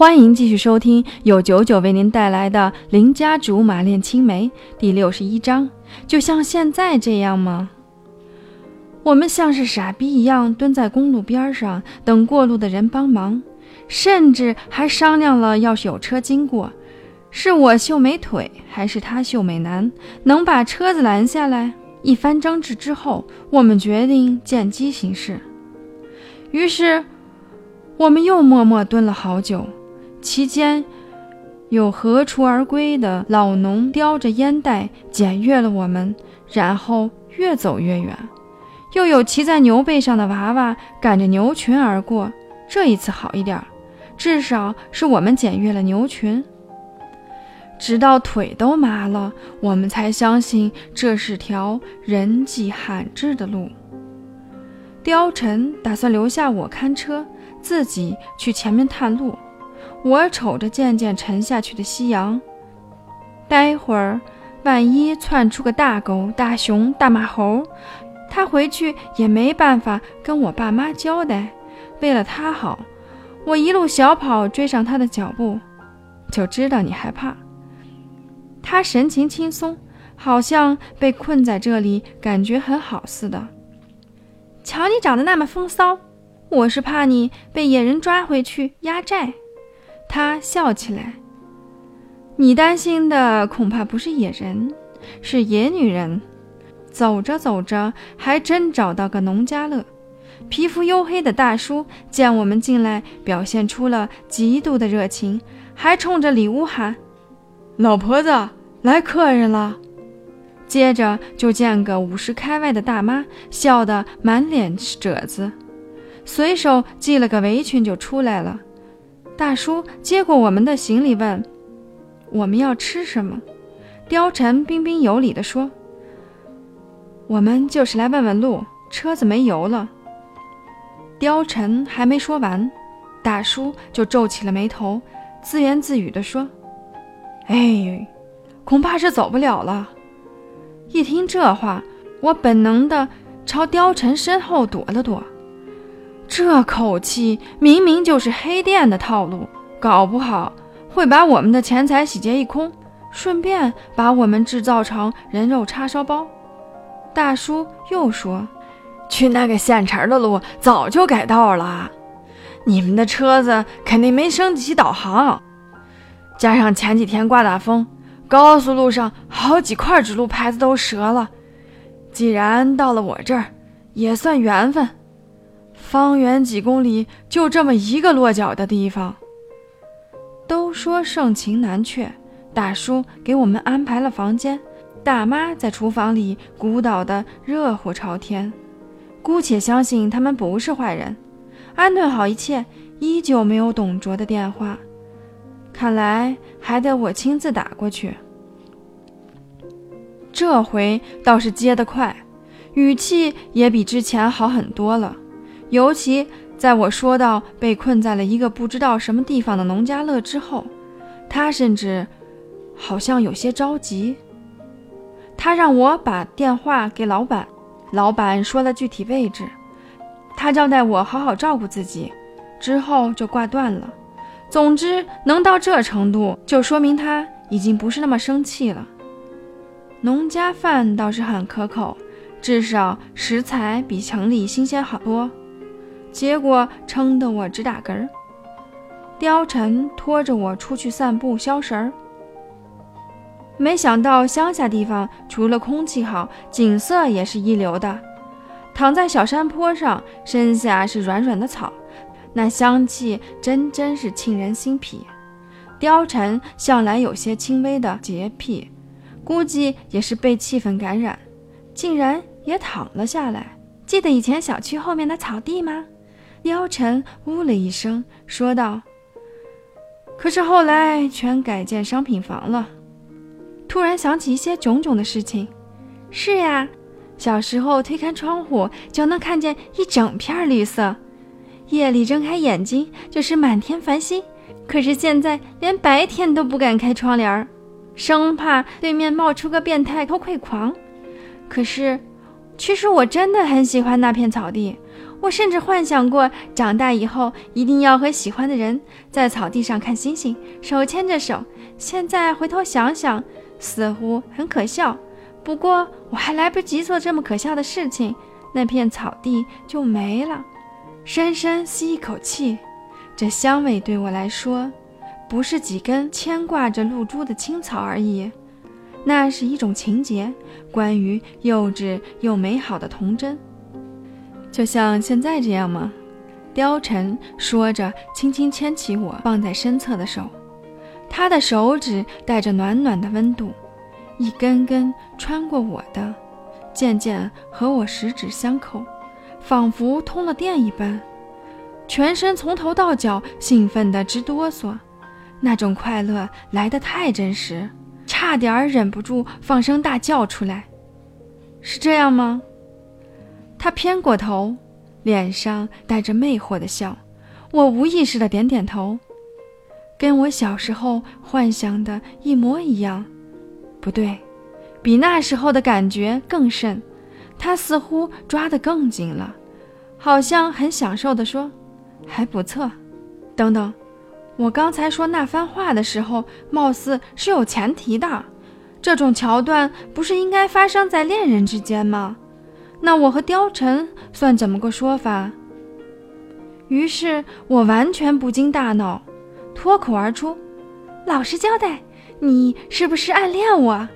欢迎继续收听由九九为您带来的《邻家竹马恋青梅》第六十一章。就像现在这样吗？我们像是傻逼一样蹲在公路边上等过路的人帮忙，甚至还商量了，要是有车经过，是我秀美腿还是他秀美男，能把车子拦下来。一番争执之后，我们决定见机行事。于是，我们又默默蹲了好久。期间，有何处而归的老农叼着烟袋检阅了我们，然后越走越远；又有骑在牛背上的娃娃赶着牛群而过。这一次好一点，至少是我们检阅了牛群。直到腿都麻了，我们才相信这是条人迹罕至的路。貂蝉打算留下我看车，自己去前面探路。我瞅着渐渐沉下去的夕阳，待会儿万一窜出个大狗、大熊、大马猴，他回去也没办法跟我爸妈交代。为了他好，我一路小跑追上他的脚步，就知道你害怕。他神情轻松，好像被困在这里感觉很好似的。瞧你长得那么风骚，我是怕你被野人抓回去压寨。他笑起来。你担心的恐怕不是野人，是野女人。走着走着，还真找到个农家乐。皮肤黝黑的大叔见我们进来，表现出了极度的热情，还冲着里屋喊：“老婆子，来客人了。”接着就见个五十开外的大妈，笑得满脸褶子，随手系了个围裙就出来了。大叔接过我们的行李，问：“我们要吃什么？”貂蝉彬彬有礼地说：“我们就是来问问路，车子没油了。”貂蝉还没说完，大叔就皱起了眉头，自言自语地说：“哎，恐怕是走不了了。”一听这话，我本能地朝貂蝉身后躲了躲。这口气明明就是黑店的套路，搞不好会把我们的钱财洗劫一空，顺便把我们制造成人肉叉烧包。大叔又说：“去那个现成的路早就改道了，你们的车子肯定没升级导航，加上前几天刮大风，高速路上好几块指路牌子都折了。既然到了我这儿，也算缘分。”方圆几公里就这么一个落脚的地方。都说盛情难却，大叔给我们安排了房间，大妈在厨房里鼓捣得热火朝天。姑且相信他们不是坏人。安顿好一切，依旧没有董卓的电话，看来还得我亲自打过去。这回倒是接得快，语气也比之前好很多了。尤其在我说到被困在了一个不知道什么地方的农家乐之后，他甚至好像有些着急。他让我把电话给老板，老板说了具体位置，他交代我好好照顾自己，之后就挂断了。总之，能到这程度，就说明他已经不是那么生气了。农家饭倒是很可口，至少食材比城里新鲜好多。结果撑得我直打嗝儿。貂蝉拖着我出去散步消食儿。没想到乡下地方除了空气好，景色也是一流的。躺在小山坡上，身下是软软的草，那香气真真是沁人心脾。貂蝉向来有些轻微的洁癖，估计也是被气氛感染，竟然也躺了下来。记得以前小区后面的草地吗？妖晨呜了一声，说道：“可是后来全改建商品房了。”突然想起一些种种的事情。是呀，小时候推开窗户就能看见一整片绿色，夜里睁开眼睛就是满天繁星。可是现在连白天都不敢开窗帘，生怕对面冒出个变态偷窥狂。可是，其实我真的很喜欢那片草地。我甚至幻想过长大以后一定要和喜欢的人在草地上看星星，手牵着手。现在回头想想，似乎很可笑。不过我还来不及做这么可笑的事情，那片草地就没了。深深吸一口气，这香味对我来说，不是几根牵挂着露珠的青草而已，那是一种情节，关于幼稚又美好的童真。就像现在这样吗？貂蝉说着，轻轻牵起我放在身侧的手，他的手指带着暖暖的温度，一根根穿过我的，渐渐和我十指相扣，仿佛通了电一般，全身从头到脚兴奋得直哆嗦，那种快乐来得太真实，差点忍不住放声大叫出来。是这样吗？他偏过头，脸上带着魅惑的笑。我无意识的点点头，跟我小时候幻想的一模一样。不对，比那时候的感觉更甚。他似乎抓得更紧了，好像很享受的说：“还不错。”等等，我刚才说那番话的时候，貌似是有前提的。这种桥段不是应该发生在恋人之间吗？那我和貂蝉算怎么个说法？于是我完全不经大脑，脱口而出：“老实交代，你是不是暗恋我？”